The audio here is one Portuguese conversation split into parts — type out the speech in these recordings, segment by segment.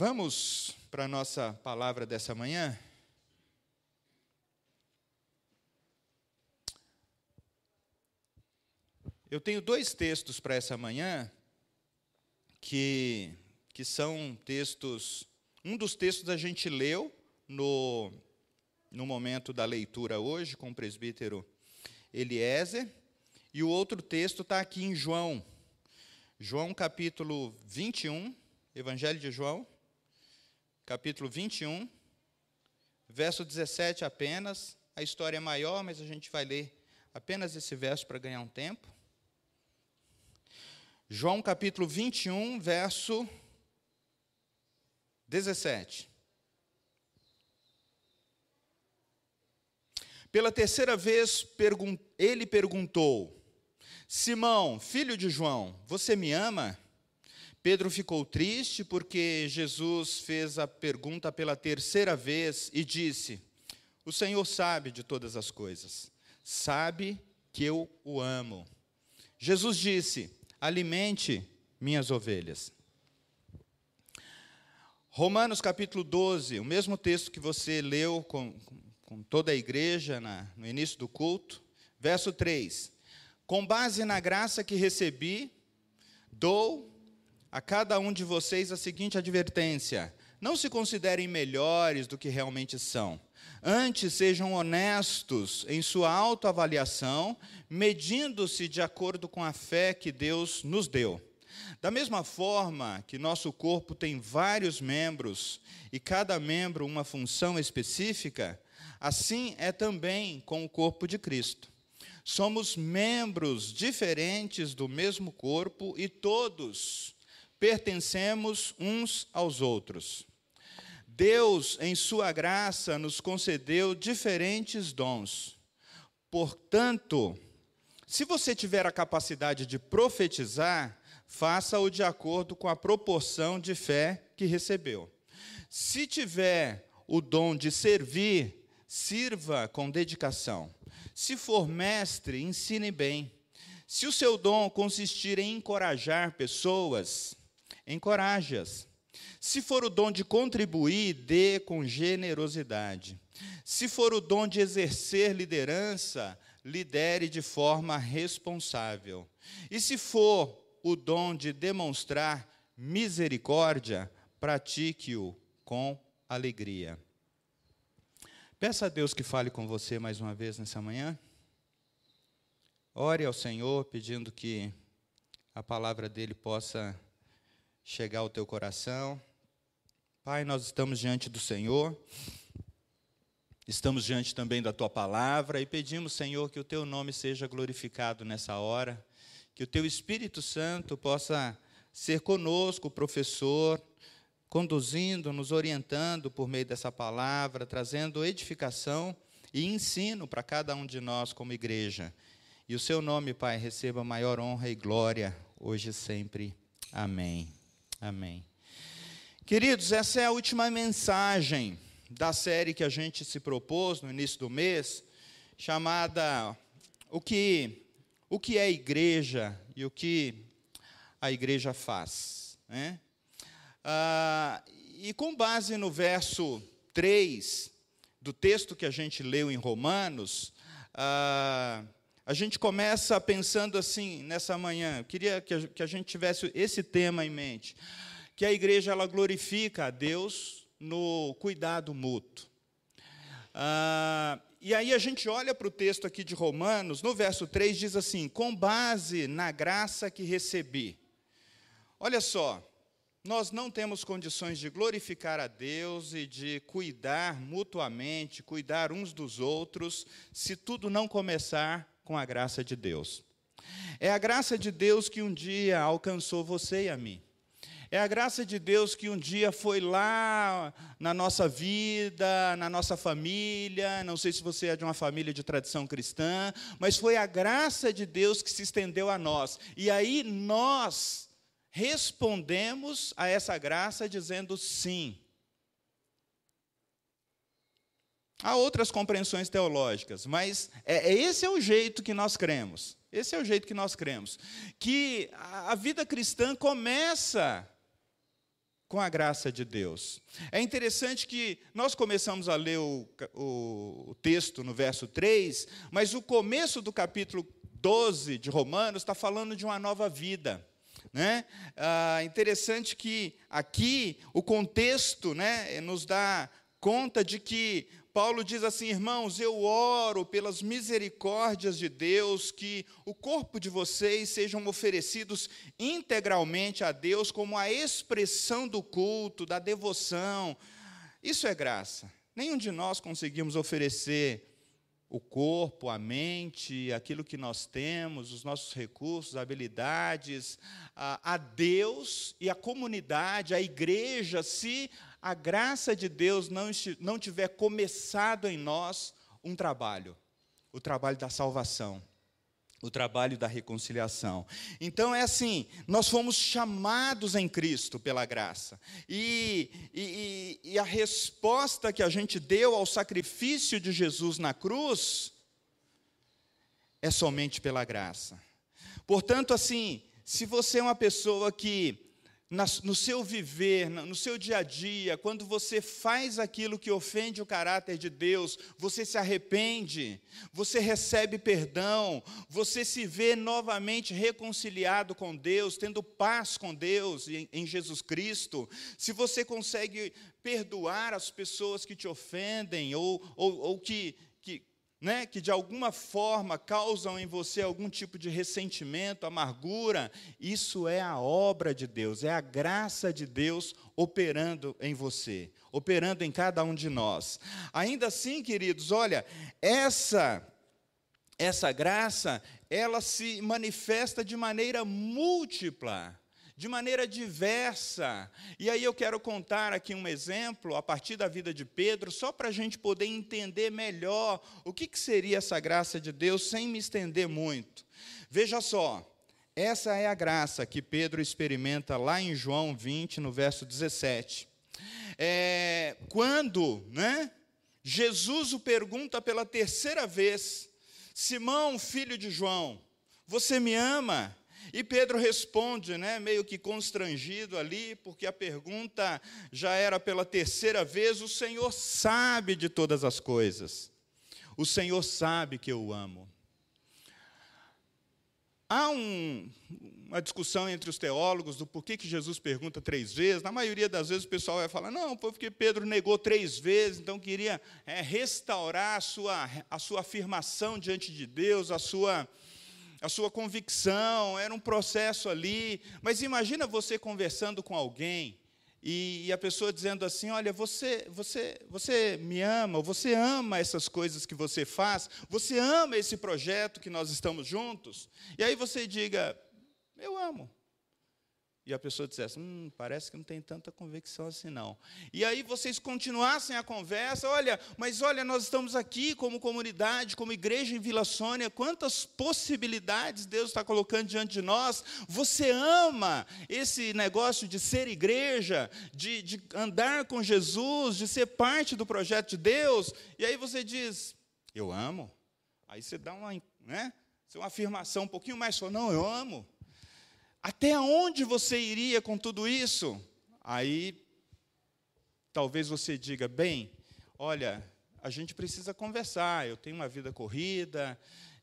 Vamos para a nossa palavra dessa manhã? Eu tenho dois textos para essa manhã que, que são textos. Um dos textos a gente leu no, no momento da leitura hoje com o presbítero Eliezer, e o outro texto está aqui em João, João capítulo 21, Evangelho de João, capítulo 21, verso 17 apenas. A história é maior, mas a gente vai ler apenas esse verso para ganhar um tempo. João capítulo 21, verso 17. Pela terceira vez, ele perguntou: Simão, filho de João, você me ama? Pedro ficou triste porque Jesus fez a pergunta pela terceira vez e disse: O Senhor sabe de todas as coisas, sabe que eu o amo. Jesus disse: alimente minhas ovelhas. Romanos capítulo 12, o mesmo texto que você leu com, com toda a igreja na, no início do culto, verso 3: Com base na graça que recebi, dou a cada um de vocês a seguinte advertência: não se considerem melhores do que realmente são. Antes, sejam honestos em sua autoavaliação, medindo-se de acordo com a fé que Deus nos deu. Da mesma forma que nosso corpo tem vários membros e cada membro uma função específica, assim é também com o corpo de Cristo. Somos membros diferentes do mesmo corpo e todos pertencemos uns aos outros. Deus, em Sua graça, nos concedeu diferentes dons. Portanto, se você tiver a capacidade de profetizar, faça-o de acordo com a proporção de fé que recebeu. Se tiver o dom de servir, sirva com dedicação. Se for mestre, ensine bem. Se o seu dom consistir em encorajar pessoas, encoraje-as. Se for o dom de contribuir, dê com generosidade. Se for o dom de exercer liderança, lidere de forma responsável. E se for o dom de demonstrar misericórdia, pratique-o com alegria. Peça a Deus que fale com você mais uma vez nessa manhã. Ore ao Senhor pedindo que a palavra dele possa chegar ao teu coração. Pai, nós estamos diante do Senhor, estamos diante também da tua palavra e pedimos, Senhor, que o teu nome seja glorificado nessa hora, que o teu Espírito Santo possa ser conosco, professor, conduzindo, nos orientando por meio dessa palavra, trazendo edificação e ensino para cada um de nós como igreja. E o seu nome, Pai, receba maior honra e glória hoje e sempre. Amém. Amém. Queridos, essa é a última mensagem da série que a gente se propôs no início do mês, chamada O que, o que é igreja e o que a igreja faz. Né? Ah, e com base no verso 3 do texto que a gente leu em Romanos, ah, a gente começa pensando assim nessa manhã. Eu queria que a, gente tivesse esse tema em mente que a igreja ela glorifica a Deus no cuidado mútuo. Ah, e aí a gente olha para o texto aqui de Romanos, no verso 3 diz assim: com base na graça que recebi. Olha só, nós não temos condições de glorificar a Deus e de cuidar mutuamente, cuidar uns dos outros, se tudo não começar com a graça de Deus. É a graça de Deus que um dia alcançou você e a mim. É a graça de Deus que um dia foi lá na nossa vida, na nossa família. Não sei se você é de uma família de tradição cristã, mas foi a graça de Deus que se estendeu a nós. E aí nós respondemos a essa graça dizendo sim. Há outras compreensões teológicas, mas é, é, esse é o jeito que nós cremos. Esse é o jeito que nós cremos. Que a vida cristã começa com a graça de Deus. É interessante que nós começamos a ler o, o, texto no verso 3, mas o começo do capítulo 12 de Romanos está falando de uma nova vida. Né? Ah, interessante que aqui o contexto né, nos dá conta de que Paulo diz assim: irmãos, eu oro pelas misericórdias de Deus que o corpo de vocês sejam oferecidos integralmente a Deus como a expressão do culto, da devoção. Isso é graça. Nenhum de nós conseguimos oferecer o corpo, a mente, aquilo que nós temos, os nossos recursos, habilidades, a, Deus e a comunidade, a igreja, se a graça de Deus não, não tiver começado em nós um trabalho, o trabalho da salvação, o trabalho da reconciliação. Então é assim: nós fomos chamados em Cristo pela graça, e, e, e a resposta que a gente deu ao sacrifício de Jesus na cruz é somente pela graça. Portanto, assim, se você é uma pessoa que no seu viver, no seu dia a dia, quando você faz aquilo que ofende o caráter de Deus, você se arrepende, você recebe perdão, você se vê novamente reconciliado com Deus, tendo paz com Deus em Jesus Cristo, se você consegue perdoar as pessoas que te ofendem ou, ou, ou que né, que de alguma forma causam em você algum tipo de ressentimento, amargura, isso é a obra de Deus, é a graça de Deus operando em você, operando em cada um de nós. Ainda assim, queridos, olha, essa essa graça, ela se manifesta de maneira múltipla de maneira diversa. E aí eu quero contar aqui um exemplo, a partir da vida de Pedro, só para a gente poder entender melhor o que, que seria essa graça de Deus, sem me estender muito. Veja só, essa é a graça que Pedro experimenta lá em João 20, no verso 17. É, quando né, Jesus o pergunta pela terceira vez: Simão, filho de João, você me ama? E Pedro responde, né, meio que constrangido ali, porque a pergunta já era pela terceira vez: o Senhor sabe de todas as coisas. O Senhor sabe que eu amo. Há um, uma discussão entre os teólogos do porquê que Jesus pergunta três vezes. Na maioria das vezes o pessoal vai falar, não, porque Pedro negou três vezes, então queria é, restaurar a sua, a sua afirmação diante de Deus, a sua, a sua convicção, era um processo ali. Mas imagina você conversando com alguém e, e, a pessoa dizendo assim: Olha, você, você, você me ama, você ama essas coisas que você faz, você ama esse projeto que nós estamos juntos. E aí você diga: Eu amo e a pessoa dissesse, hum, parece que não tem tanta convicção assim não. E aí vocês continuassem a conversa, olha, mas olha, nós estamos aqui como comunidade, como igreja em Vila Sônia, quantas possibilidades Deus está colocando diante de nós. Você ama esse negócio de ser igreja, de, de andar com Jesus, de ser parte do projeto de Deus. E aí você diz, eu amo. Aí você dá uma, né, uma afirmação um pouquinho mais, não, eu amo. Até onde você iria com tudo isso? Aí, talvez você diga: bem, olha, a gente precisa conversar. Eu tenho uma vida corrida,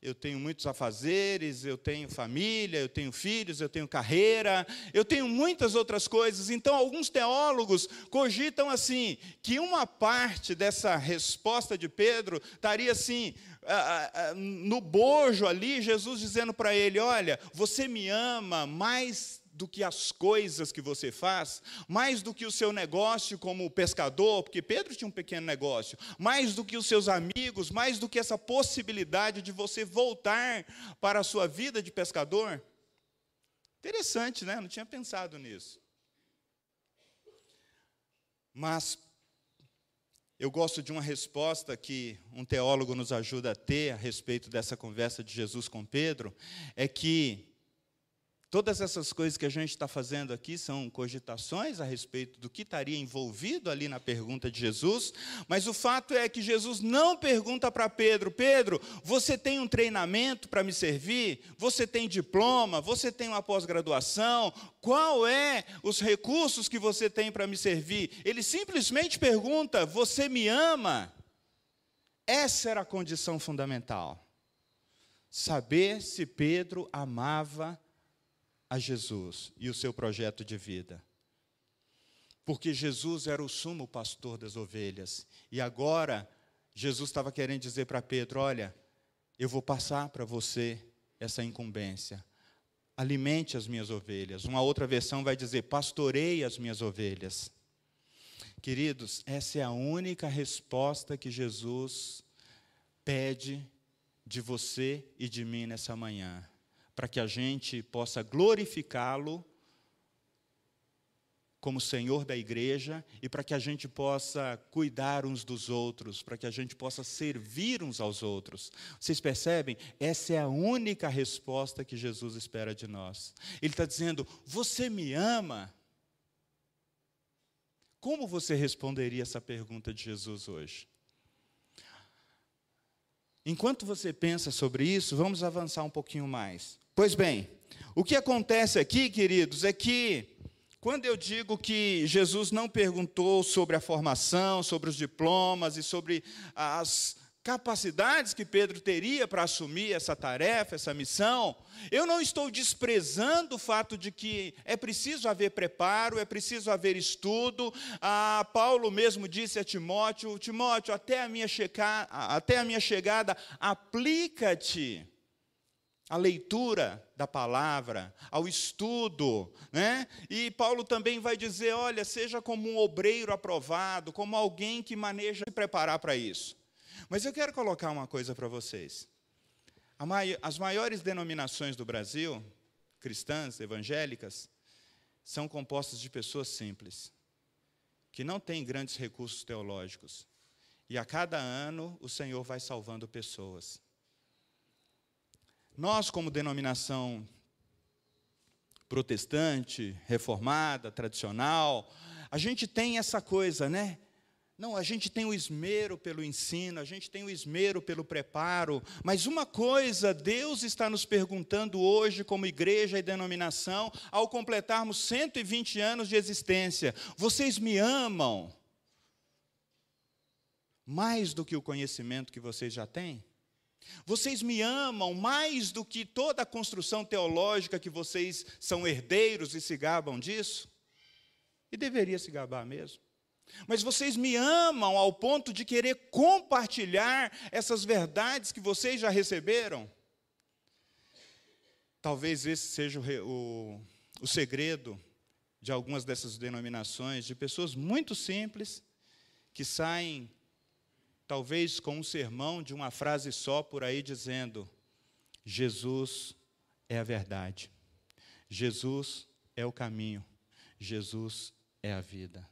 eu tenho muitos afazeres, eu tenho família, eu tenho filhos, eu tenho carreira, eu tenho muitas outras coisas. Então, alguns teólogos cogitam assim, que uma parte dessa resposta de Pedro estaria assim, no bojo ali, Jesus dizendo para ele: Olha, você me ama mais do que as coisas que você faz, mais do que o seu negócio como pescador, porque Pedro tinha um pequeno negócio, mais do que os seus amigos, mais do que essa possibilidade de você voltar para a sua vida de pescador. Interessante, né? Não tinha pensado nisso. Mas eu gosto de uma resposta que um teólogo nos ajuda a ter a respeito dessa conversa de Jesus com Pedro, é que Todas essas coisas que a gente está fazendo aqui são cogitações a respeito do que estaria envolvido ali na pergunta de Jesus, mas o fato é que Jesus não pergunta para Pedro: Pedro, você tem um treinamento para me servir? Você tem diploma? Você tem uma pós-graduação? Qual é os recursos que você tem para me servir? Ele simplesmente pergunta: Você me ama? Essa era a condição fundamental. Saber se Pedro amava a Jesus e o seu projeto de vida. Porque Jesus era o sumo pastor das ovelhas. E agora, Jesus estava querendo dizer para Pedro: Olha, eu vou passar para você essa incumbência. Alimente as minhas ovelhas. Uma outra versão vai dizer: Pastorei as minhas ovelhas. Queridos, essa é a única resposta que Jesus pede de você e de mim nessa manhã para que a gente possa glorificá-lo como Senhor da igreja e para que a gente possa cuidar uns dos outros, para que a gente possa servir uns aos outros. Vocês percebem? Essa é a única resposta que Jesus espera de nós. Ele está dizendo: Você me ama? Como você responderia essa pergunta de Jesus hoje? Enquanto você pensa sobre isso, vamos avançar um pouquinho mais. Pois bem, o que acontece aqui, queridos, é que quando eu digo que Jesus não perguntou sobre a formação, sobre os diplomas e sobre as capacidades que Pedro teria para assumir essa tarefa, essa missão, eu não estou desprezando o fato de que é preciso haver preparo, é preciso haver estudo. Ah, Paulo mesmo disse a Timóteo: Timóteo, até a minha, checa, até a minha chegada, aplica-te à leitura da palavra, ao estudo, né? E Paulo também vai dizer, olha, seja como um obreiro aprovado, como alguém que maneja se preparar para isso. Mas eu quero colocar uma coisa para vocês. As maiores denominações do Brasil, cristãs, evangélicas, são compostas de pessoas simples, que não têm grandes recursos teológicos. E a cada ano o Senhor vai salvando pessoas. Nós, como denominação protestante, reformada, tradicional, a gente tem essa coisa, né? Não, a gente tem o esmero pelo ensino, a gente tem o esmero pelo preparo, mas uma coisa Deus está nos perguntando hoje, como igreja e denominação, ao completarmos 120 anos de existência: vocês me amam mais do que o conhecimento que vocês já têm? Vocês me amam mais do que toda a construção teológica que vocês são herdeiros e se gabam disso? E deveria se gabar mesmo. Mas vocês me amam ao ponto de querer compartilhar essas verdades que vocês já receberam? Talvez esse seja o, o, o segredo de algumas dessas denominações, de pessoas muito simples que saem talvez com um sermão de uma frase só por aí dizendo: Jesus é a verdade, Jesus é o caminho, Jesus é a vida.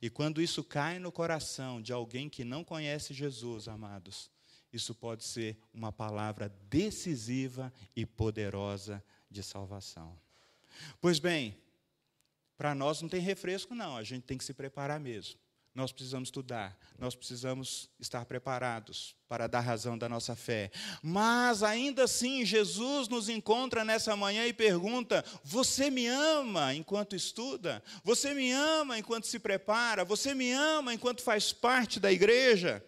E quando isso cai no coração de alguém que não conhece Jesus, amados, isso pode ser uma palavra decisiva e poderosa de salvação. Pois bem, para nós não tem refresco, não, a gente tem que se preparar mesmo nós precisamos estudar, nós precisamos estar preparados para dar razão da nossa fé. Mas ainda assim, Jesus nos encontra nessa manhã e pergunta: Você me ama enquanto estuda? Você me ama enquanto se prepara? Você me ama enquanto faz parte da igreja?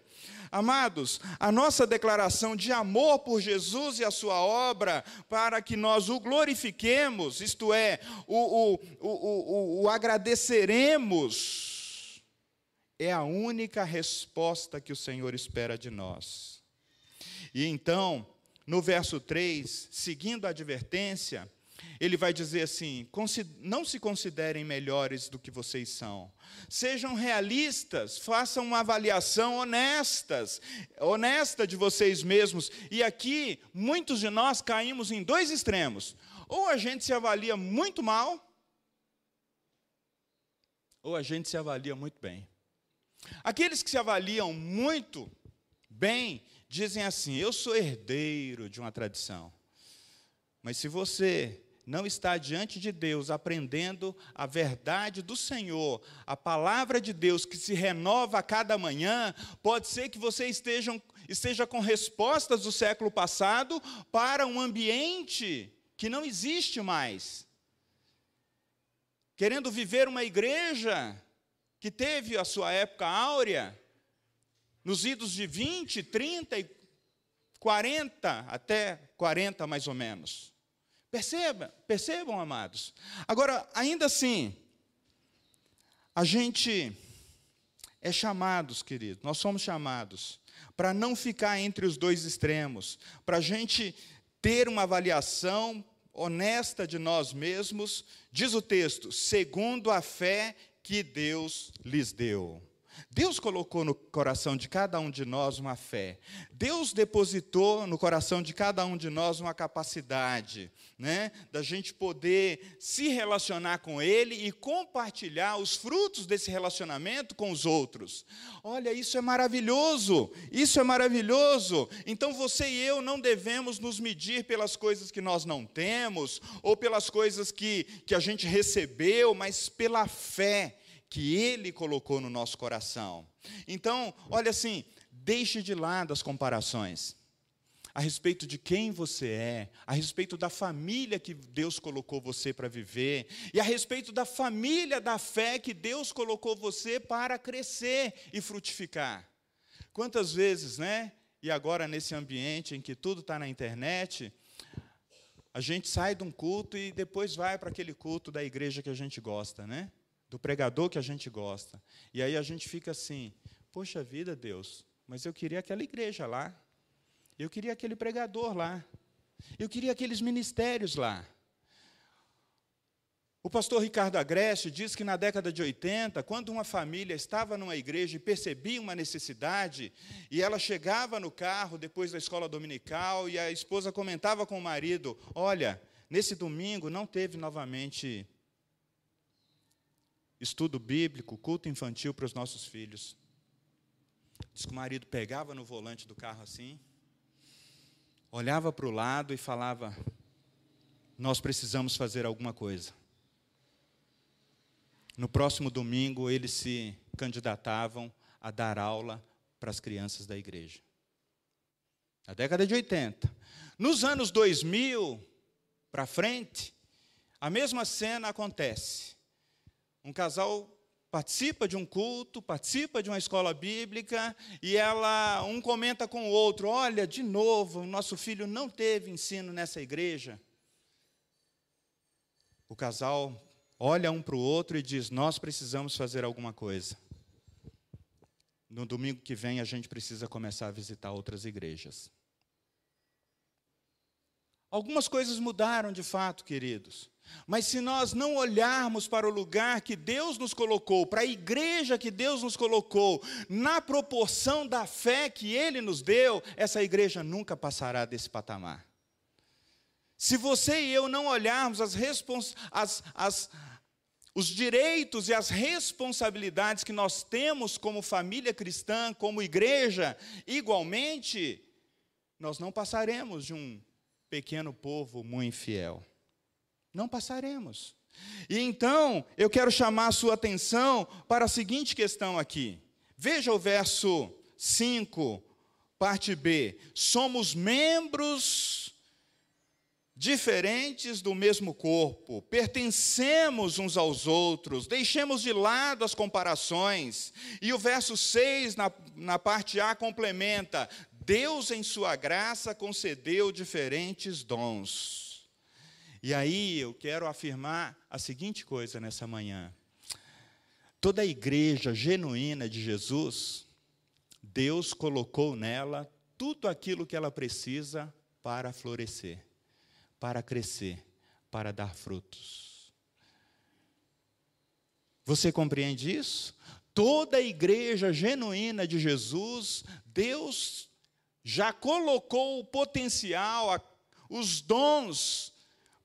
Amados, a nossa declaração de amor por Jesus e a sua obra, para que nós o glorifiquemos, isto é, o, o, o, o, agradeceremos é a única resposta que o Senhor espera de nós. E então, no verso 3, seguindo a advertência, ele vai dizer assim: não se considerem melhores do que vocês são. Sejam realistas, façam uma avaliação honestas, honesta de vocês mesmos. E aqui, muitos de nós caímos em dois extremos. Ou a gente se avalia muito mal, ou a gente se avalia muito bem. Aqueles que se avaliam muito bem dizem assim: eu sou herdeiro de uma tradição. Mas se você não está diante de Deus aprendendo a verdade do Senhor, a palavra de Deus que se renova a cada manhã, pode ser que você esteja, esteja com respostas do século passado para um ambiente que não existe mais. Querendo viver uma igreja que teve a sua época áurea, nos idos de 20, 30 e 40, até 40 mais ou menos. Perceba, percebam, amados. Agora, ainda assim, a gente é chamados, querido, nós somos chamados para não ficar entre os dois extremos, para a gente ter uma avaliação honesta de nós mesmos, diz o texto, segundo a fé que Deus lhes deu. Deus colocou no coração de cada um de nós uma fé. Deus depositou no coração de cada um de nós uma capacidade, né, da gente poder se relacionar com Ele e compartilhar os frutos desse relacionamento com os outros. Olha, isso é maravilhoso, isso é maravilhoso. Então você e eu não devemos nos medir pelas coisas que nós não temos, ou pelas coisas que, que a gente recebeu, mas pela fé que Ele colocou no nosso coração. Então, olha assim, deixe de lado as comparações a respeito de quem você é, a respeito da família que Deus colocou você para viver, e a respeito da família da fé que Deus colocou você para crescer e frutificar. Quantas vezes, né? E agora, nesse ambiente em que tudo está na internet, a gente sai de um culto e depois vai para aquele culto da igreja que a gente gosta, né? Do pregador que a gente gosta. E aí a gente fica assim: poxa vida, Deus, mas eu queria aquela igreja lá. Eu queria aquele pregador lá. Eu queria aqueles ministérios lá. O pastor Ricardo Agreste diz que na década de 80, quando uma família estava numa igreja e percebia uma necessidade, e ela chegava no carro depois da escola dominical, e a esposa comentava com o marido: Olha, nesse domingo não teve novamente estudo bíblico, culto infantil para os nossos filhos. Diz que o marido pegava no volante do carro assim, olhava para o lado e falava: Nós precisamos fazer alguma coisa. No próximo domingo, eles se candidatavam a dar aula para as crianças da igreja. Na década de 80. Nos anos 2000 para frente, a mesma cena acontece. Um casal participa de um culto, participa de uma escola bíblica e ela um comenta com o outro: "Olha, de novo, nosso filho não teve ensino nessa igreja". O casal olha um para o outro e diz: "Nós precisamos fazer alguma coisa". No domingo que vem a gente precisa começar a visitar outras igrejas. Algumas coisas mudaram de fato, queridos. Mas se nós não olharmos para o lugar que Deus nos colocou, para a igreja que Deus nos colocou, na proporção da fé que Ele nos deu, essa igreja nunca passará desse patamar. Se você e eu não olharmos as, as, as os direitos e as responsabilidades que nós temos como família cristã, como igreja, igualmente, nós não passaremos de um pequeno povo muito infiel não passaremos. E então, eu quero chamar a sua atenção para a seguinte questão aqui. Veja o verso 5, parte B. Somos membros diferentes do mesmo corpo, pertencemos uns aos outros, deixemos de lado as comparações. E o verso 6, na, na parte A, complementa: Deus, em Sua graça, concedeu diferentes dons. E aí eu quero afirmar a seguinte coisa nessa manhã. Toda a igreja genuína de Jesus, Deus colocou nela tudo aquilo que ela precisa para florescer, para crescer, para dar frutos. Você compreende isso? Toda a igreja genuína de Jesus, Deus já colocou o potencial, os dons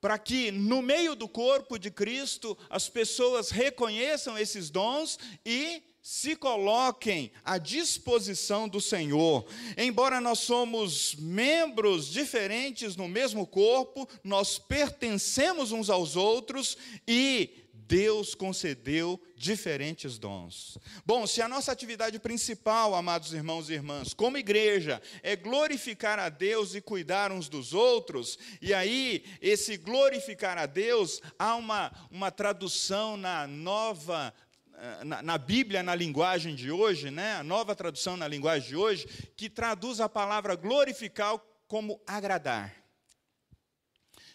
para que no meio do corpo de Cristo as pessoas reconheçam esses dons e se coloquem à disposição do Senhor. Embora nós somos membros diferentes no mesmo corpo, nós pertencemos uns aos outros e Deus concedeu diferentes dons. Bom, se a nossa atividade principal, amados irmãos e irmãs, como igreja, é glorificar a Deus e cuidar uns dos outros, e aí, esse glorificar a Deus, há uma, uma tradução na nova eh, na, na, Bíblia, na linguagem de hoje, né, a nova tradução na linguagem de hoje, que traduz a palavra glorificar como agradar.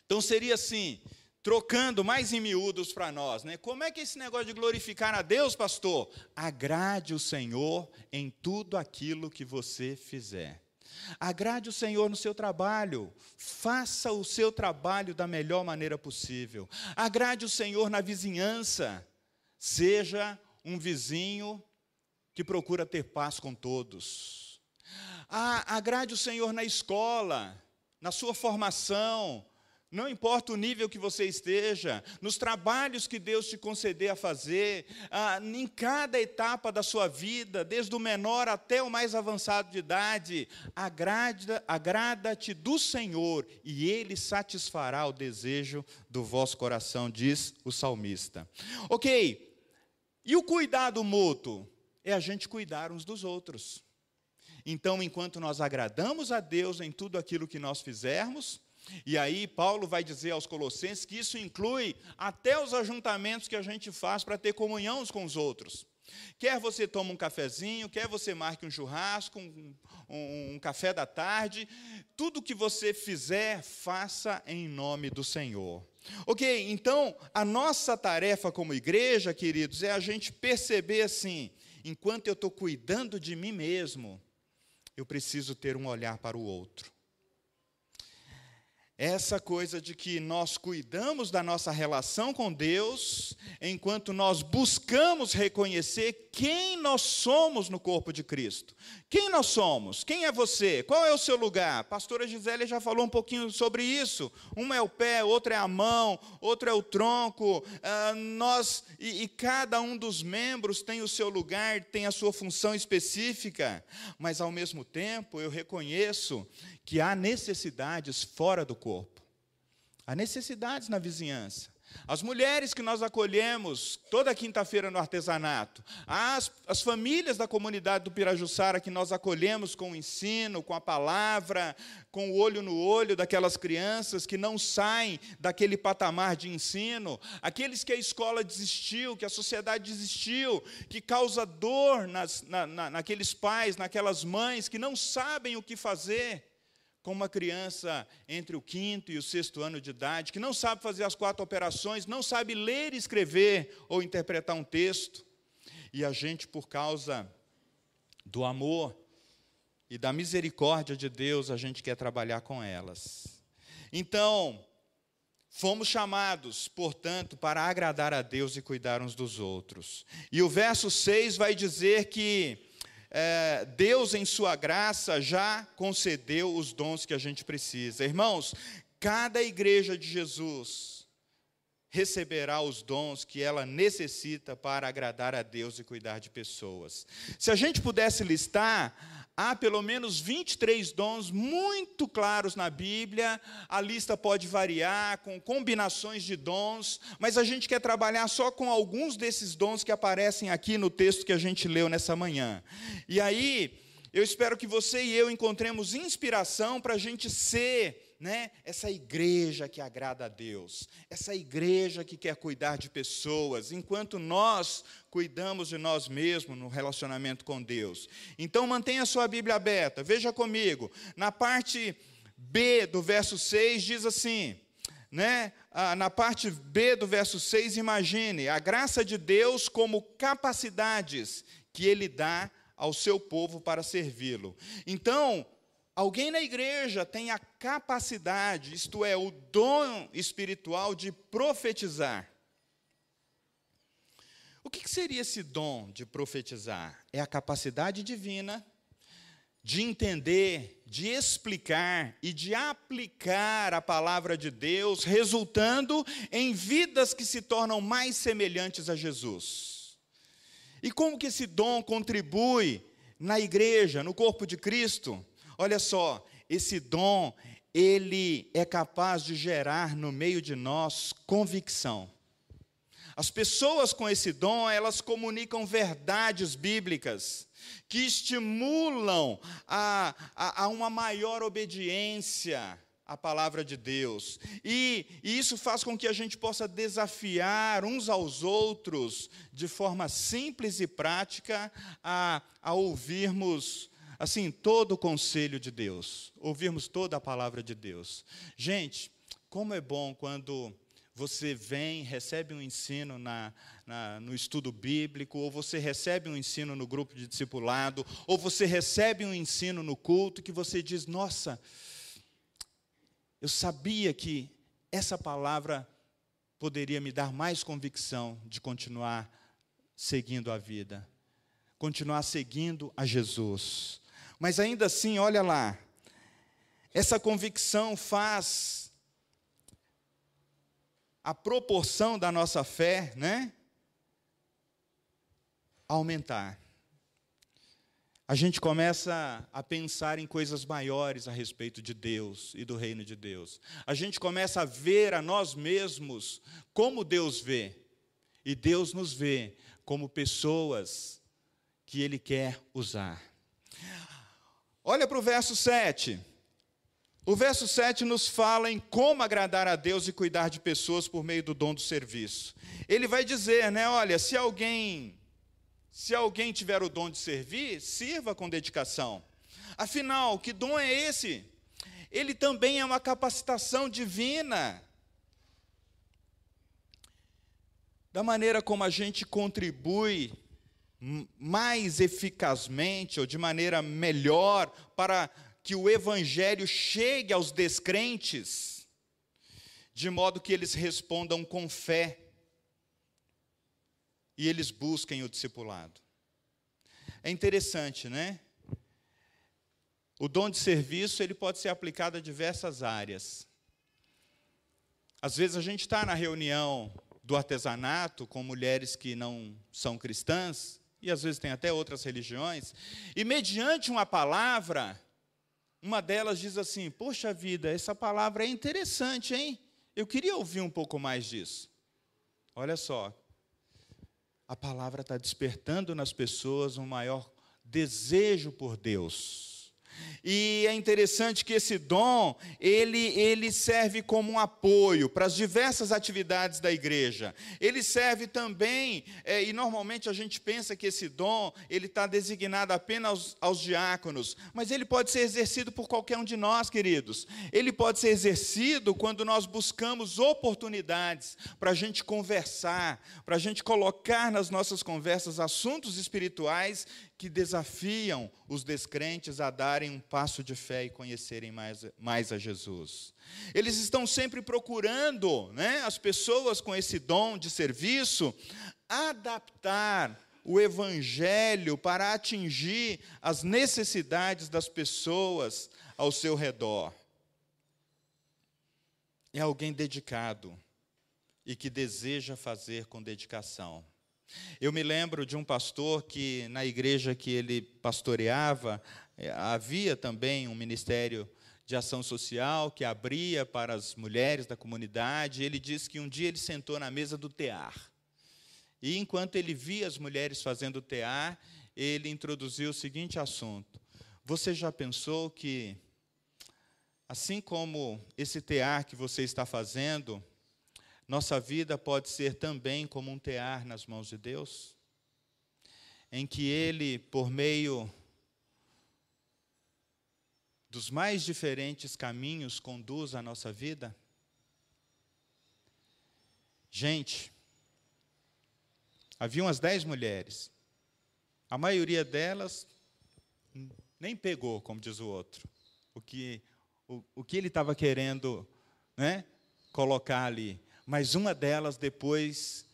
Então seria assim: trocando mais em miúdos para nós, né? Como é que é esse negócio de glorificar a Deus, pastor? Agrade o Senhor em tudo aquilo que você fizer. Agrade o Senhor no seu trabalho, faça o seu trabalho da melhor maneira possível. Agrade o Senhor na vizinhança, seja um vizinho que procura ter paz com todos. Ah, agrade o Senhor na escola, na sua formação, não importa o nível que você esteja, nos trabalhos que Deus te conceder a fazer, ah, em cada etapa da sua vida, desde o menor até o mais avançado de idade, agrada-te agrada do Senhor e Ele satisfará o desejo do vosso coração, diz o salmista. Ok, e o cuidado mútuo? É a gente cuidar uns dos outros. Então, enquanto nós agradamos a Deus em tudo aquilo que nós fizermos, e aí, Paulo vai dizer aos Colossenses que isso inclui até os ajuntamentos que a gente faz para ter comunhão com os outros. Quer você tome um cafezinho, quer você marque um churrasco, um, um, um café da tarde, tudo que você fizer, faça em nome do Senhor. Ok, então a nossa tarefa como igreja, queridos, é a gente perceber assim: enquanto eu estou cuidando de mim mesmo, eu preciso ter um olhar para o outro essa coisa de que nós cuidamos da nossa relação com Deus, enquanto nós buscamos reconhecer quem nós somos no corpo de Cristo. Quem nós somos? Quem é você? Qual é o seu lugar? A pastora Gisele já falou um pouquinho sobre isso. Um é o pé, outro é a mão, outro é o tronco. Ah, nós e, e cada um dos membros tem o seu lugar, tem a sua função específica. Mas ao mesmo tempo eu reconheço que há necessidades fora do corpo. Há necessidades na vizinhança. As mulheres que nós acolhemos toda quinta-feira no artesanato, as, as famílias da comunidade do Pirajussara que nós acolhemos com o ensino, com a palavra, com o olho no olho daquelas crianças que não saem daquele patamar de ensino, aqueles que a escola desistiu, que a sociedade desistiu, que causa dor nas, na, na, naqueles pais, naquelas mães que não sabem o que fazer com uma criança entre o quinto e o sexto ano de idade, que não sabe fazer as quatro operações, não sabe ler, escrever ou interpretar um texto, e a gente, por causa do amor e da misericórdia de Deus, a gente quer trabalhar com elas. Então, fomos chamados, portanto, para agradar a Deus e cuidar uns dos outros. E o verso 6 vai dizer que é, Deus, em Sua graça, já concedeu os dons que a gente precisa. Irmãos, cada igreja de Jesus receberá os dons que ela necessita para agradar a Deus e cuidar de pessoas. Se a gente pudesse listar Há pelo menos 23 dons muito claros na Bíblia, a lista pode variar com combinações de dons, mas a gente quer trabalhar só com alguns desses dons que aparecem aqui no texto que a gente leu nessa manhã. E aí, eu espero que você e eu encontremos inspiração para a gente ser né, essa igreja que agrada a Deus, essa igreja que quer cuidar de pessoas, enquanto nós cuidamos de nós mesmos no relacionamento com Deus. Então mantenha a sua Bíblia aberta, veja comigo, na parte B do verso 6 diz assim, né? Ah, na parte B do verso 6, imagine a graça de Deus como capacidades que Ele dá ao seu povo para servi-lo. Então, Alguém na igreja tem a capacidade, isto é, o dom espiritual de profetizar. O que seria esse dom de profetizar? É a capacidade divina de entender, de explicar e de aplicar a palavra de Deus, resultando em vidas que se tornam mais semelhantes a Jesus. E como que esse dom contribui na igreja, no corpo de Cristo? Olha só, esse dom, ele é capaz de gerar no meio de nós convicção. As pessoas com esse dom, elas comunicam verdades bíblicas que estimulam a, a, a uma maior obediência à palavra de Deus. E, e, isso faz com que a gente possa desafiar uns aos outros de forma simples e prática a, a ouvirmos assim todo o conselho de Deus, ouvirmos toda a palavra de Deus. Gente, como é bom quando você vem, recebe um ensino na, na, no estudo bíblico, ou você recebe um ensino no grupo de discipulado, ou você recebe um ensino no culto que você diz: Nossa, eu sabia que essa palavra poderia me dar mais convicção de continuar seguindo a vida, continuar seguindo a Jesus. Mas ainda assim, olha lá, essa convicção faz a proporção da nossa fé, né? Aumentar. A gente começa a pensar em coisas maiores a respeito de Deus e do reino de Deus. A gente começa a ver a nós mesmos como Deus vê. E Deus nos vê como pessoas que Ele quer usar. Olha para o verso 7. O verso 7 nos fala em como agradar a Deus e cuidar de pessoas por meio do dom do serviço. Ele vai dizer, né, olha, se alguém se alguém tiver o dom de servir, sirva com dedicação. Afinal, que dom é esse? Ele também é uma capacitação divina. Da maneira como a gente contribui mais eficazmente ou de maneira melhor para que o evangelho chegue aos descrentes, de modo que eles respondam com fé e eles busquem o discipulado. É interessante, né? O dom de serviço ele pode ser aplicado a diversas áreas. Às vezes a gente está na reunião do artesanato com mulheres que não são cristãs, e às vezes tem até outras religiões, e mediante uma palavra, uma delas diz assim: Poxa vida, essa palavra é interessante, hein? Eu queria ouvir um pouco mais disso. Olha só, a palavra está despertando nas pessoas um maior desejo por Deus. E é interessante que esse dom, ele, ele serve como um apoio para as diversas atividades da igreja. Ele serve também, é, e normalmente a gente pensa que esse dom, ele está designado apenas aos, aos diáconos, mas ele pode ser exercido por qualquer um de nós, queridos. Ele pode ser exercido quando nós buscamos oportunidades para a gente conversar, para a gente colocar nas nossas conversas assuntos espirituais que desafiam os descrentes a darem um passo de fé e conhecerem mais, mais a Jesus. Eles estão sempre procurando, né, as pessoas com esse dom de serviço, adaptar o evangelho para atingir as necessidades das pessoas ao seu redor. É alguém dedicado e que deseja fazer com dedicação. Eu me lembro de um pastor que, na igreja que ele pastoreava, eh, havia também um ministério de ação social que abria para as mulheres da comunidade. Ele disse que um dia ele sentou na mesa do tear. E enquanto ele via as mulheres fazendo tear, ele introduziu o seguinte assunto: Você já pensou que, assim como esse tear que você está fazendo, nossa vida pode ser também como um tear nas mãos de Deus, em que Ele, por meio dos mais diferentes caminhos, conduz a nossa vida? Gente, havia umas dez mulheres. A maioria delas nem pegou, como diz o outro, o que, o, o que ele estava querendo né, colocar ali. Mas uma delas, depois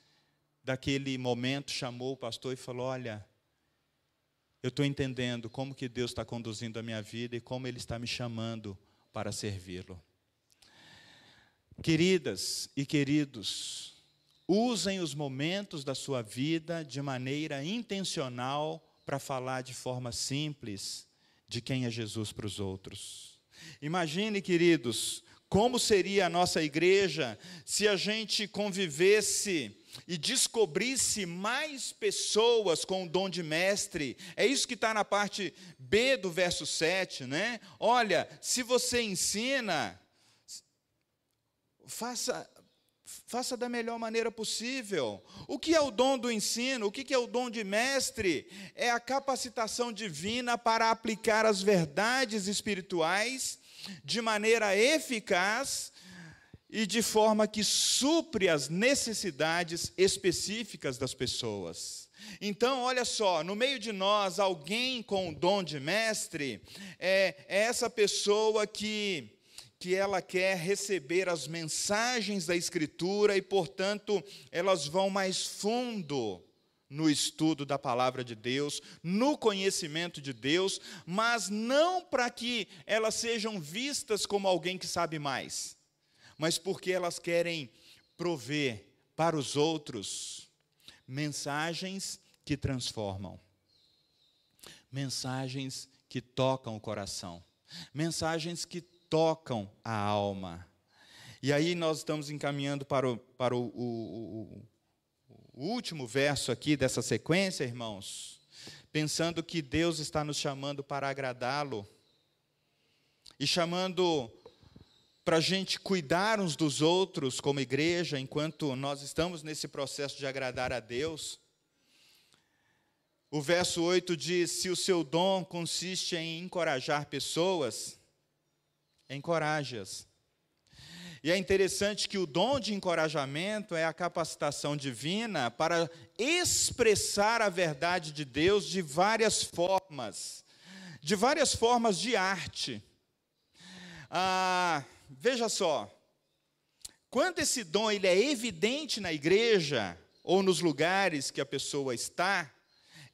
daquele momento, chamou o pastor e falou: Olha, eu estou entendendo como que Deus está conduzindo a minha vida e como Ele está me chamando para servi-lo. Queridas e queridos, usem os momentos da sua vida de maneira intencional para falar de forma simples de quem é Jesus para os outros. Imagine, queridos, como seria a nossa igreja se a gente convivesse e descobrisse mais pessoas com o dom de mestre. É isso que está na parte B do verso 7, né? Olha, se você ensina, faça faça da melhor maneira possível. O que é o dom do ensino? O que é o dom de mestre? É a capacitação divina para aplicar as verdades espirituais de maneira eficaz e de forma que supre as necessidades específicas das pessoas. Então, olha só, no meio de nós, alguém com o dom de mestre é, é essa pessoa que que ela quer receber as mensagens da Escritura e, portanto, elas vão mais fundo no estudo da palavra de Deus, no conhecimento de Deus, mas não para que elas sejam vistas como alguém que sabe mais, mas porque elas querem prover para os outros mensagens que transformam, mensagens que tocam o coração, mensagens que tocam a alma. E aí nós estamos encaminhando para o, para o, o, o último verso aqui dessa sequência, irmãos, pensando que Deus está nos chamando para agradá-lo e chamando para a gente cuidar uns dos outros como igreja, enquanto nós estamos nesse processo de agradar a Deus. O verso 8 diz: Se o seu dom consiste em encorajar pessoas, encoraje-as. E é interessante que o dom de encorajamento é a capacitação divina para expressar a verdade de Deus de várias formas, de várias formas de arte. Ah, veja só, quando esse dom ele é evidente na igreja ou nos lugares que a pessoa está,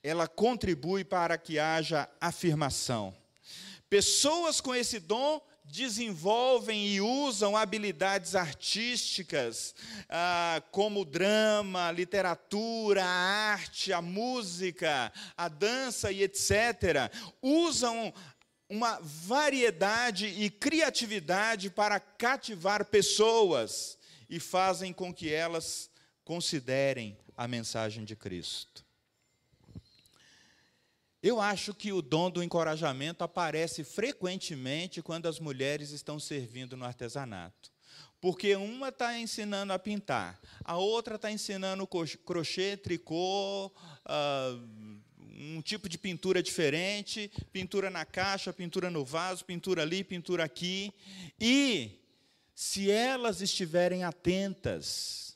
ela contribui para que haja afirmação. Pessoas com esse dom desenvolvem e usam habilidades artísticas, ah, como drama, literatura, a arte, a música, a dança e etc., usam uma variedade e criatividade para cativar pessoas e fazem com que elas considerem a mensagem de Cristo. Eu acho que o dom do encorajamento aparece frequentemente quando as mulheres estão servindo no artesanato. Porque uma está ensinando a pintar, a outra está ensinando crochê, tricô, uh, um tipo de pintura diferente, pintura na caixa, pintura no vaso, pintura ali, pintura aqui. E, se elas estiverem atentas,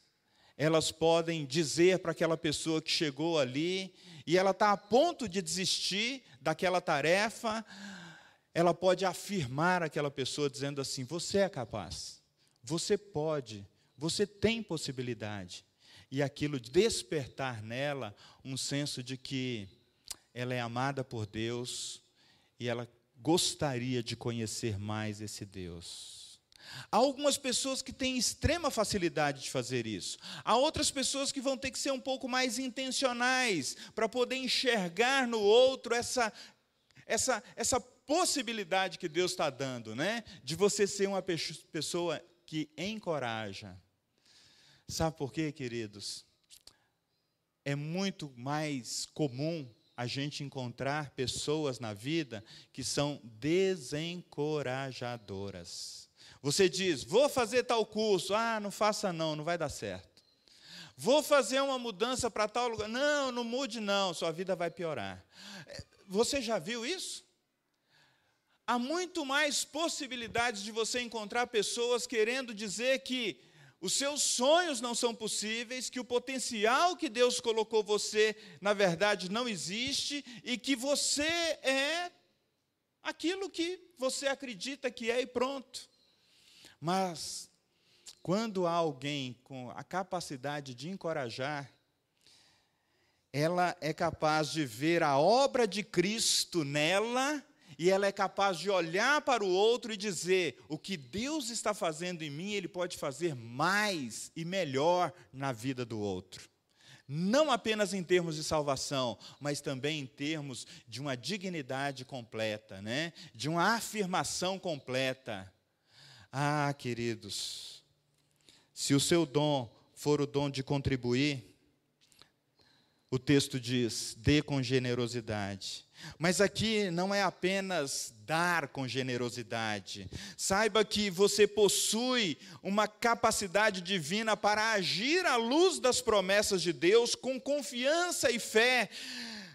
elas podem dizer para aquela pessoa que chegou ali e ela está a ponto de desistir daquela tarefa, ela pode afirmar aquela pessoa dizendo assim: você é capaz, você pode, você tem possibilidade. E aquilo despertar nela um senso de que ela é amada por Deus e ela gostaria de conhecer mais esse Deus. Há algumas pessoas que têm extrema facilidade de fazer isso. Há outras pessoas que vão ter que ser um pouco mais intencionais para poder enxergar no outro essa, essa, essa possibilidade que Deus está dando, né? De você ser uma pessoa que encoraja. Sabe por quê, queridos? É muito mais comum a gente encontrar pessoas na vida que são desencorajadoras. Você diz, vou fazer tal curso. Ah, não faça não, não vai dar certo. Vou fazer uma mudança para tal lugar. Não, não mude não, sua vida vai piorar. É, você já viu isso? Há muito mais possibilidades de você encontrar pessoas querendo dizer que os seus sonhos não são possíveis, que o potencial que Deus colocou você, na verdade, não existe e que você é aquilo que você acredita que é e pronto. Mas, quando há alguém com a capacidade de encorajar, ela é capaz de ver a obra de Cristo nela e ela é capaz de olhar para o outro e dizer: o que Deus está fazendo em mim, Ele pode fazer mais e melhor na vida do outro. Não apenas em termos de salvação, mas também em termos de uma dignidade completa, né? de uma afirmação completa. Ah, queridos, se o seu dom for o dom de contribuir, o texto diz: dê com generosidade. Mas aqui não é apenas dar com generosidade. Saiba que você possui uma capacidade divina para agir à luz das promessas de Deus com confiança e fé,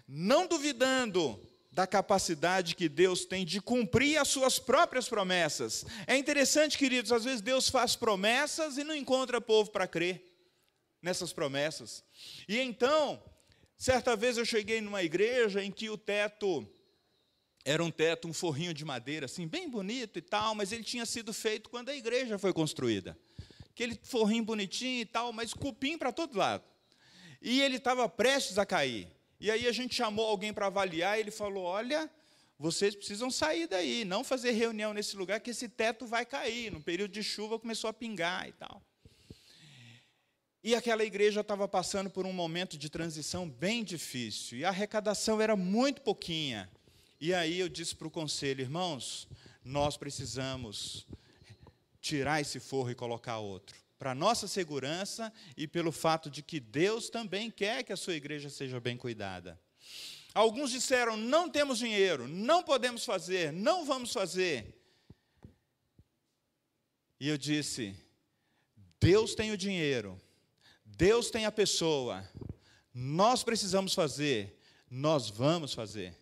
não duvidando da capacidade que Deus tem de cumprir as suas próprias promessas. É interessante, queridos, às vezes Deus faz promessas e não encontra povo para crer nessas promessas. E então, Certa vez eu cheguei numa igreja em que o teto era um teto, um forrinho de madeira, assim, bem bonito e tal, mas ele tinha sido feito quando a igreja foi construída. Aquele forrinho bonitinho e tal, mas cupim para todo lado. E ele estava prestes a cair. E aí a gente chamou alguém para avaliar, e ele falou: Olha, vocês precisam sair daí, não fazer reunião nesse lugar, que esse teto vai cair. No período de chuva começou a pingar e tal. E aquela igreja estava passando por um momento de transição bem difícil, e a arrecadação era muito pouquinha. E aí eu disse para o conselho, irmãos, nós precisamos tirar esse forro e colocar outro, para nossa segurança e pelo fato de que Deus também quer que a sua igreja seja bem cuidada. Alguns disseram: não temos dinheiro, não podemos fazer, não vamos fazer. E eu disse: Deus tem o dinheiro, Deus tem a pessoa, nós precisamos fazer, nós vamos fazer.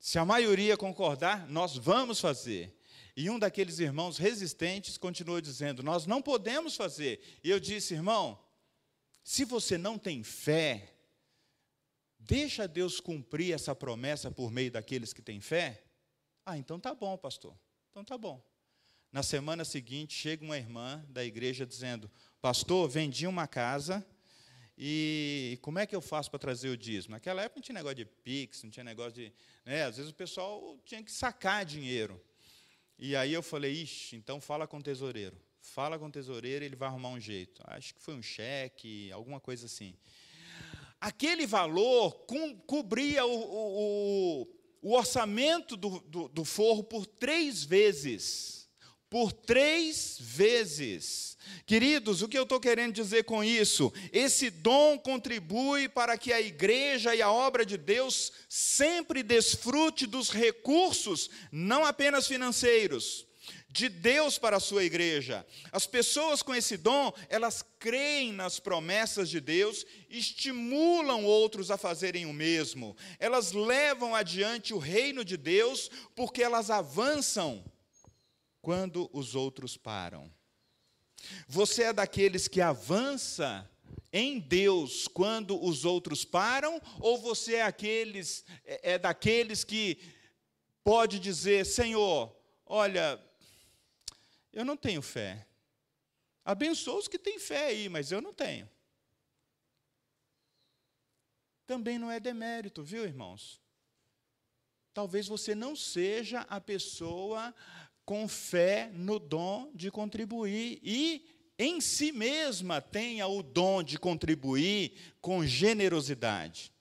Se a maioria concordar, nós vamos fazer. E um daqueles irmãos resistentes continuou dizendo: Nós não podemos fazer. E eu disse, irmão, se você não tem fé, deixa Deus cumprir essa promessa por meio daqueles que têm fé. Ah, então tá bom, pastor. Então tá bom. Na semana seguinte, chega uma irmã da igreja dizendo: Pastor, vendi uma casa e como é que eu faço para trazer o dízimo? Naquela época não tinha negócio de Pix, não tinha negócio de. Né, às vezes o pessoal tinha que sacar dinheiro. E aí eu falei: Ixi, então fala com o tesoureiro. Fala com o tesoureiro, ele vai arrumar um jeito. Acho que foi um cheque, alguma coisa assim. Aquele valor co cobria o, o, o orçamento do, do, do forro por três vezes por três vezes. Queridos, o que eu estou querendo dizer com isso? Esse dom contribui para que a igreja e a obra de Deus sempre desfrute dos recursos, não apenas financeiros, de Deus para a sua igreja. As pessoas com esse dom, elas creem nas promessas de Deus, estimulam outros a fazerem o mesmo. Elas levam adiante o reino de Deus porque elas avançam quando os outros param. Você é daqueles que avança em Deus quando os outros param, ou você é aqueles é, é daqueles que pode dizer, Senhor, olha, eu não tenho fé. Abençoa os que têm fé aí, mas eu não tenho. Também não é demérito, viu, irmãos? Talvez você não seja a pessoa com fé no dom de contribuir e em si mesma tenha o dom de contribuir com generosidade.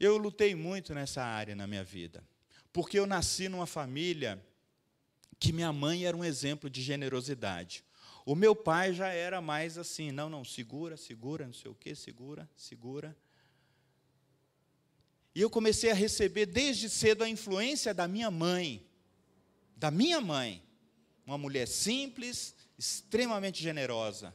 Eu lutei muito nessa área na minha vida, porque eu nasci numa família que minha mãe era um exemplo de generosidade. O meu pai já era mais assim, não, não, segura, segura, não sei o quê, segura, segura. E eu comecei a receber desde cedo a influência da minha mãe da minha mãe, uma mulher simples, extremamente generosa.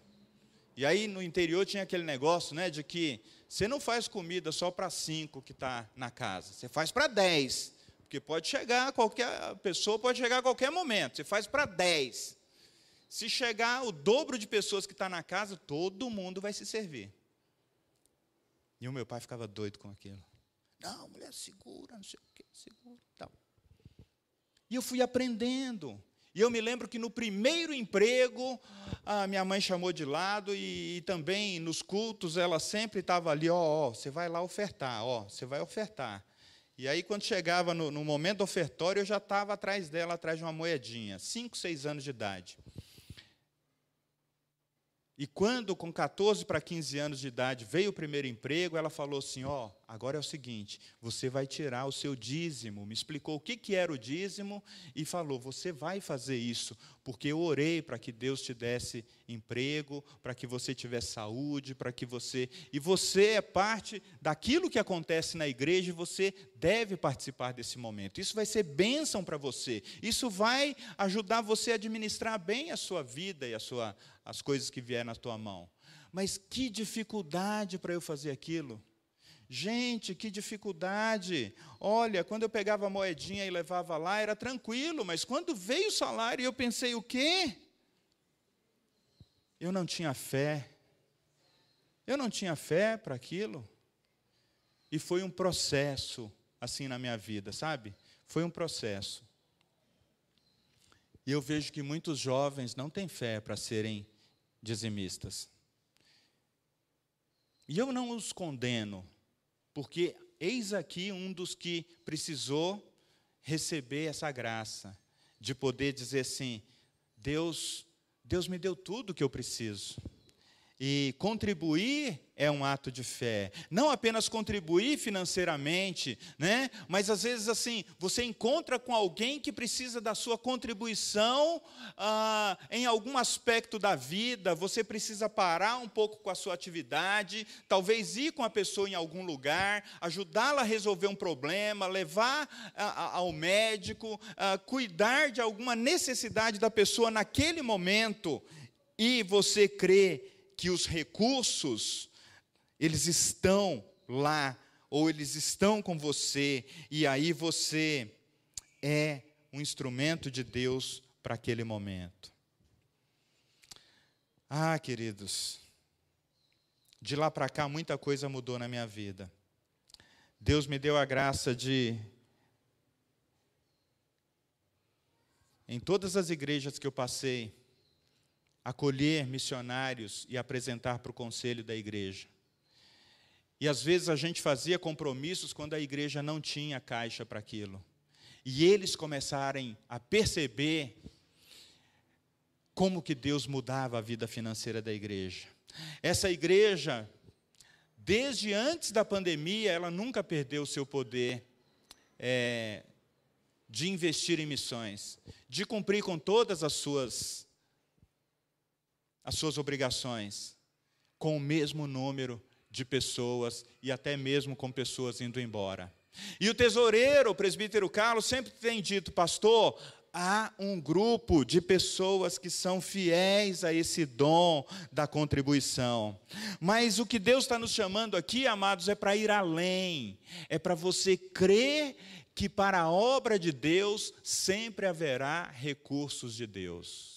E aí no interior tinha aquele negócio, né, de que você não faz comida só para cinco que está na casa, você faz para dez, porque pode chegar qualquer pessoa pode chegar a qualquer momento. Você faz para dez. Se chegar o dobro de pessoas que está na casa, todo mundo vai se servir. E o meu pai ficava doido com aquilo. Não, mulher, segura, não sei o quê, segura. Tal. E eu fui aprendendo. E eu me lembro que no primeiro emprego, a minha mãe chamou de lado e, e também nos cultos ela sempre estava ali, ó, ó, você vai lá ofertar, ó, você vai ofertar. E aí, quando chegava no, no momento ofertório, eu já estava atrás dela, atrás de uma moedinha, 5, 6 anos de idade. E quando, com 14 para 15 anos de idade, veio o primeiro emprego, ela falou assim: Ó, oh, agora é o seguinte, você vai tirar o seu dízimo. Me explicou o que, que era o dízimo e falou: você vai fazer isso, porque eu orei para que Deus te desse emprego, para que você tivesse saúde, para que você. E você é parte daquilo que acontece na igreja e você deve participar desse momento. Isso vai ser bênção para você. Isso vai ajudar você a administrar bem a sua vida e a sua as coisas que vier na tua mão. Mas que dificuldade para eu fazer aquilo. Gente, que dificuldade. Olha, quando eu pegava a moedinha e levava lá, era tranquilo, mas quando veio o salário, eu pensei, o quê? Eu não tinha fé. Eu não tinha fé para aquilo. E foi um processo assim na minha vida, sabe? Foi um processo. E eu vejo que muitos jovens não têm fé para serem dizimistas. E eu não os condeno, porque eis aqui um dos que precisou receber essa graça de poder dizer assim: Deus, Deus me deu tudo o que eu preciso. E contribuir é um ato de fé. Não apenas contribuir financeiramente, né? mas às vezes assim, você encontra com alguém que precisa da sua contribuição ah, em algum aspecto da vida, você precisa parar um pouco com a sua atividade, talvez ir com a pessoa em algum lugar, ajudá-la a resolver um problema, levar ao médico, cuidar de alguma necessidade da pessoa naquele momento, e você crê que os recursos, eles estão lá, ou eles estão com você, e aí você é um instrumento de Deus para aquele momento. Ah, queridos, de lá para cá muita coisa mudou na minha vida. Deus me deu a graça de, em todas as igrejas que eu passei, acolher missionários e apresentar para o conselho da igreja. E às vezes a gente fazia compromissos quando a igreja não tinha caixa para aquilo. E eles começarem a perceber como que Deus mudava a vida financeira da igreja. Essa igreja, desde antes da pandemia, ela nunca perdeu o seu poder é, de investir em missões, de cumprir com todas as suas as suas obrigações com o mesmo número de pessoas e até mesmo com pessoas indo embora. E o tesoureiro, o presbítero Carlos, sempre tem dito, pastor, há um grupo de pessoas que são fiéis a esse dom da contribuição. Mas o que Deus está nos chamando aqui, amados, é para ir além, é para você crer que para a obra de Deus sempre haverá recursos de Deus.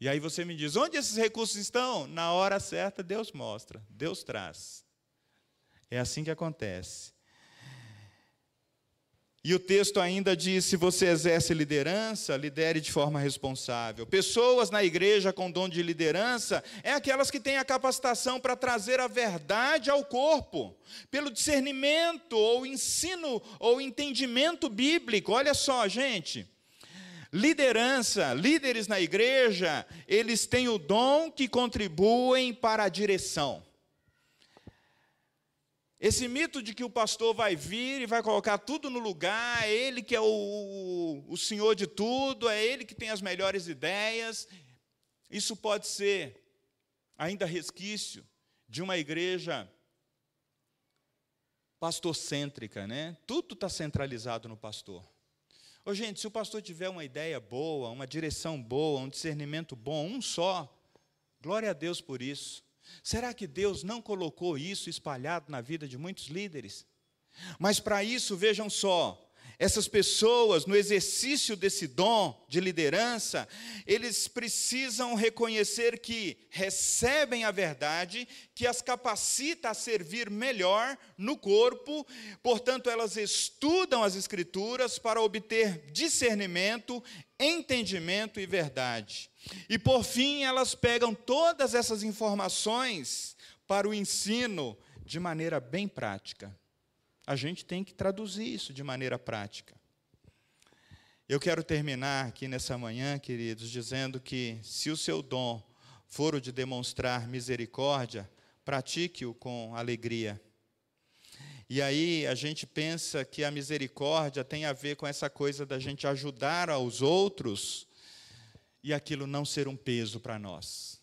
E aí você me diz: onde esses recursos estão? Na hora certa, Deus mostra, Deus traz. É assim que acontece. E o texto ainda diz: se você exerce liderança, lidere de forma responsável. Pessoas na igreja com dom de liderança é aquelas que têm a capacitação para trazer a verdade ao corpo, pelo discernimento ou ensino ou entendimento bíblico. Olha só, gente. Liderança, líderes na igreja, eles têm o dom que contribuem para a direção. Esse mito de que o pastor vai vir e vai colocar tudo no lugar, é ele que é o, o senhor de tudo, é ele que tem as melhores ideias, isso pode ser ainda resquício de uma igreja pastorcêntrica, né? Tudo está centralizado no pastor. Ô, gente, se o pastor tiver uma ideia boa, uma direção boa, um discernimento bom, um só, glória a Deus por isso. Será que Deus não colocou isso espalhado na vida de muitos líderes? Mas para isso, vejam só, essas pessoas, no exercício desse dom de liderança, eles precisam reconhecer que recebem a verdade, que as capacita a servir melhor no corpo, portanto, elas estudam as Escrituras para obter discernimento, entendimento e verdade. E, por fim, elas pegam todas essas informações para o ensino de maneira bem prática. A gente tem que traduzir isso de maneira prática. Eu quero terminar aqui nessa manhã, queridos, dizendo que se o seu dom for o de demonstrar misericórdia, pratique-o com alegria. E aí a gente pensa que a misericórdia tem a ver com essa coisa da gente ajudar aos outros e aquilo não ser um peso para nós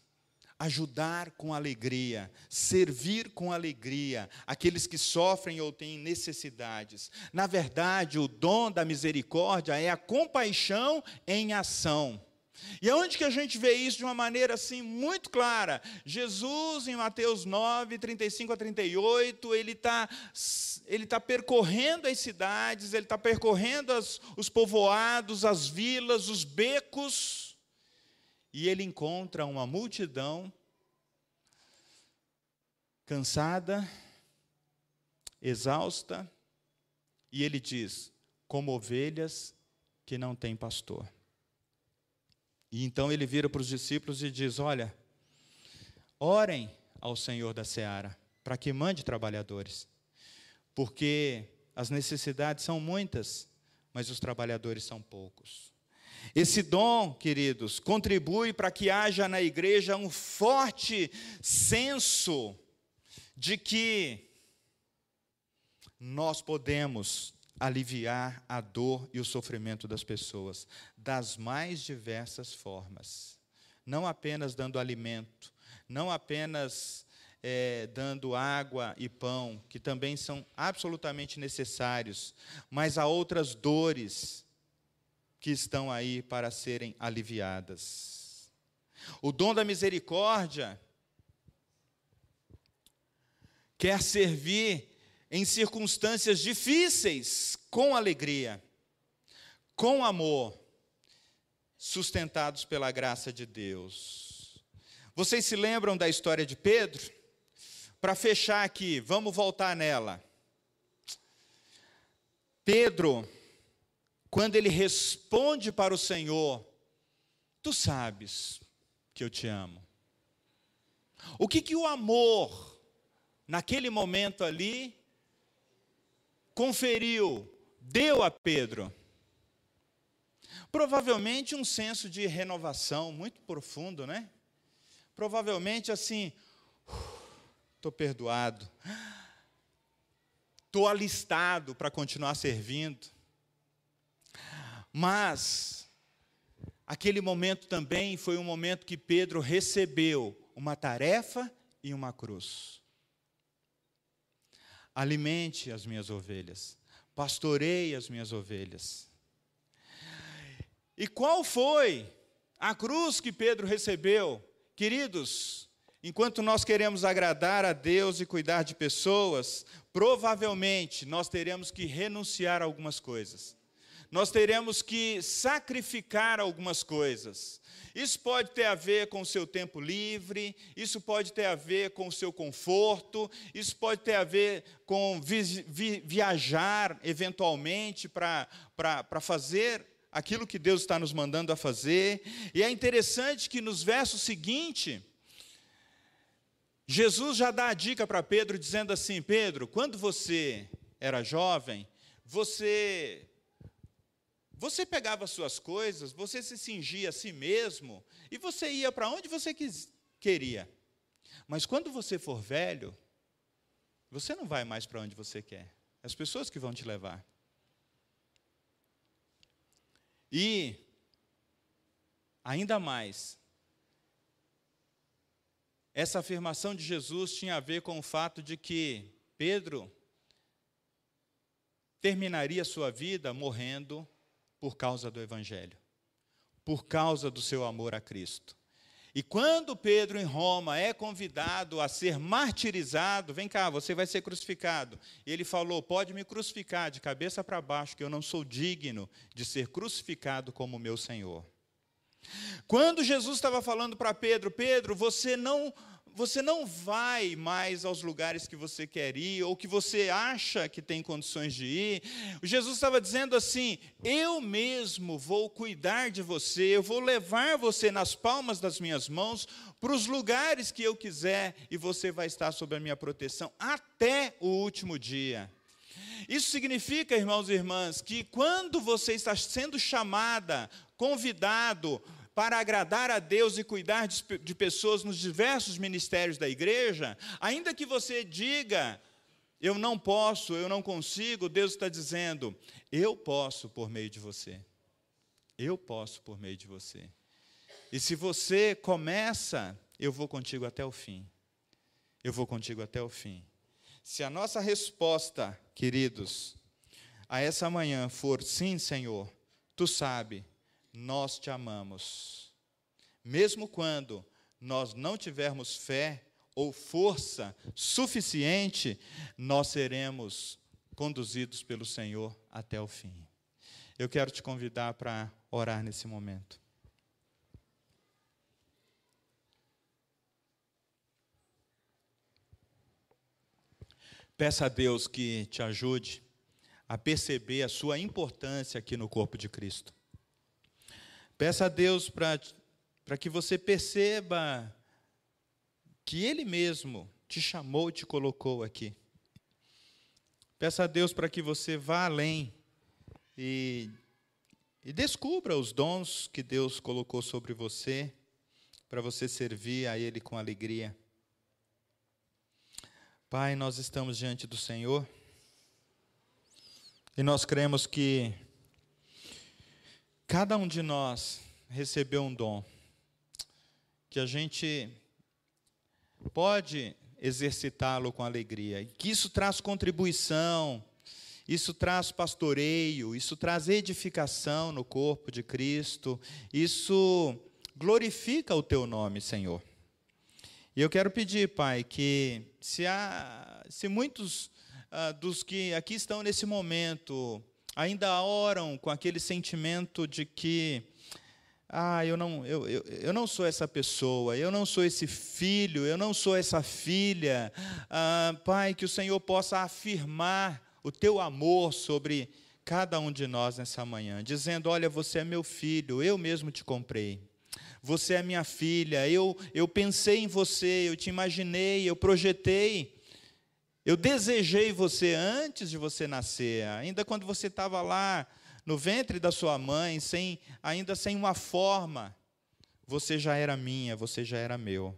ajudar com alegria, servir com alegria aqueles que sofrem ou têm necessidades. Na verdade, o dom da misericórdia é a compaixão em ação. E aonde que a gente vê isso de uma maneira assim muito clara? Jesus, em Mateus 9, 35 a 38, ele está ele tá percorrendo as cidades, ele está percorrendo as, os povoados, as vilas, os becos, e ele encontra uma multidão cansada, exausta, e ele diz: como ovelhas que não têm pastor. E então ele vira para os discípulos e diz: Olha, orem ao Senhor da seara, para que mande trabalhadores, porque as necessidades são muitas, mas os trabalhadores são poucos. Esse dom, queridos, contribui para que haja na igreja um forte senso de que nós podemos aliviar a dor e o sofrimento das pessoas das mais diversas formas. Não apenas dando alimento, não apenas é, dando água e pão, que também são absolutamente necessários, mas há outras dores que estão aí para serem aliviadas. O dom da misericórdia quer servir em circunstâncias difíceis com alegria, com amor, sustentados pela graça de Deus. Vocês se lembram da história de Pedro? Para fechar aqui, vamos voltar nela. Pedro quando ele responde para o Senhor: Tu sabes que eu te amo. O que, que o amor, naquele momento ali, conferiu, deu a Pedro? Provavelmente um senso de renovação muito profundo, né? Provavelmente assim, estou perdoado, estou alistado para continuar servindo. Mas, aquele momento também foi um momento que Pedro recebeu uma tarefa e uma cruz. Alimente as minhas ovelhas, pastorei as minhas ovelhas. E qual foi a cruz que Pedro recebeu? Queridos, enquanto nós queremos agradar a Deus e cuidar de pessoas, provavelmente nós teremos que renunciar a algumas coisas nós teremos que sacrificar algumas coisas. Isso pode ter a ver com o seu tempo livre, isso pode ter a ver com o seu conforto, isso pode ter a ver com vi vi viajar eventualmente para fazer aquilo que Deus está nos mandando a fazer. E é interessante que nos versos seguintes, Jesus já dá a dica para Pedro, dizendo assim: Pedro, quando você era jovem, você você pegava suas coisas, você se cingia a si mesmo e você ia para onde você quis, queria. Mas quando você for velho, você não vai mais para onde você quer. As pessoas que vão te levar. E, ainda mais, essa afirmação de Jesus tinha a ver com o fato de que Pedro terminaria sua vida morrendo por causa do Evangelho, por causa do seu amor a Cristo. E quando Pedro em Roma é convidado a ser martirizado, vem cá, você vai ser crucificado. E ele falou: pode me crucificar de cabeça para baixo, que eu não sou digno de ser crucificado como meu Senhor. Quando Jesus estava falando para Pedro: Pedro, você não você não vai mais aos lugares que você quer ir ou que você acha que tem condições de ir. Jesus estava dizendo assim: Eu mesmo vou cuidar de você, eu vou levar você nas palmas das minhas mãos para os lugares que eu quiser e você vai estar sob a minha proteção até o último dia. Isso significa, irmãos e irmãs, que quando você está sendo chamada, convidado para agradar a Deus e cuidar de, de pessoas nos diversos ministérios da igreja, ainda que você diga, eu não posso, eu não consigo, Deus está dizendo, eu posso por meio de você. Eu posso por meio de você. E se você começa, eu vou contigo até o fim. Eu vou contigo até o fim. Se a nossa resposta, queridos, a essa manhã for sim, Senhor, tu sabe, nós te amamos. Mesmo quando nós não tivermos fé ou força suficiente, nós seremos conduzidos pelo Senhor até o fim. Eu quero te convidar para orar nesse momento. Peça a Deus que te ajude a perceber a sua importância aqui no corpo de Cristo. Peça a Deus para que você perceba que Ele mesmo te chamou e te colocou aqui. Peça a Deus para que você vá além e, e descubra os dons que Deus colocou sobre você, para você servir a Ele com alegria. Pai, nós estamos diante do Senhor e nós cremos que cada um de nós recebeu um dom, que a gente pode exercitá-lo com alegria, que isso traz contribuição, isso traz pastoreio, isso traz edificação no corpo de Cristo, isso glorifica o teu nome, Senhor. E eu quero pedir, Pai, que se, há, se muitos ah, dos que aqui estão nesse momento ainda oram com aquele sentimento de que, ah, eu não, eu, eu, eu não sou essa pessoa, eu não sou esse filho, eu não sou essa filha, ah, Pai, que o Senhor possa afirmar o teu amor sobre cada um de nós nessa manhã, dizendo: Olha, você é meu filho, eu mesmo te comprei. Você é minha filha, eu, eu pensei em você, eu te imaginei, eu projetei, eu desejei você antes de você nascer, ainda quando você estava lá no ventre da sua mãe, sem, ainda sem uma forma, você já era minha, você já era meu.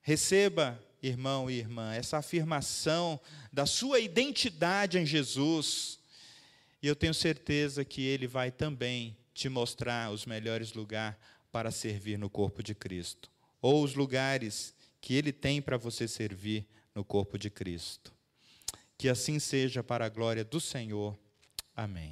Receba, irmão e irmã, essa afirmação da sua identidade em Jesus, e eu tenho certeza que Ele vai também te mostrar os melhores lugares para servir no corpo de Cristo, ou os lugares que Ele tem para você servir no corpo de Cristo. Que assim seja para a glória do Senhor. Amém.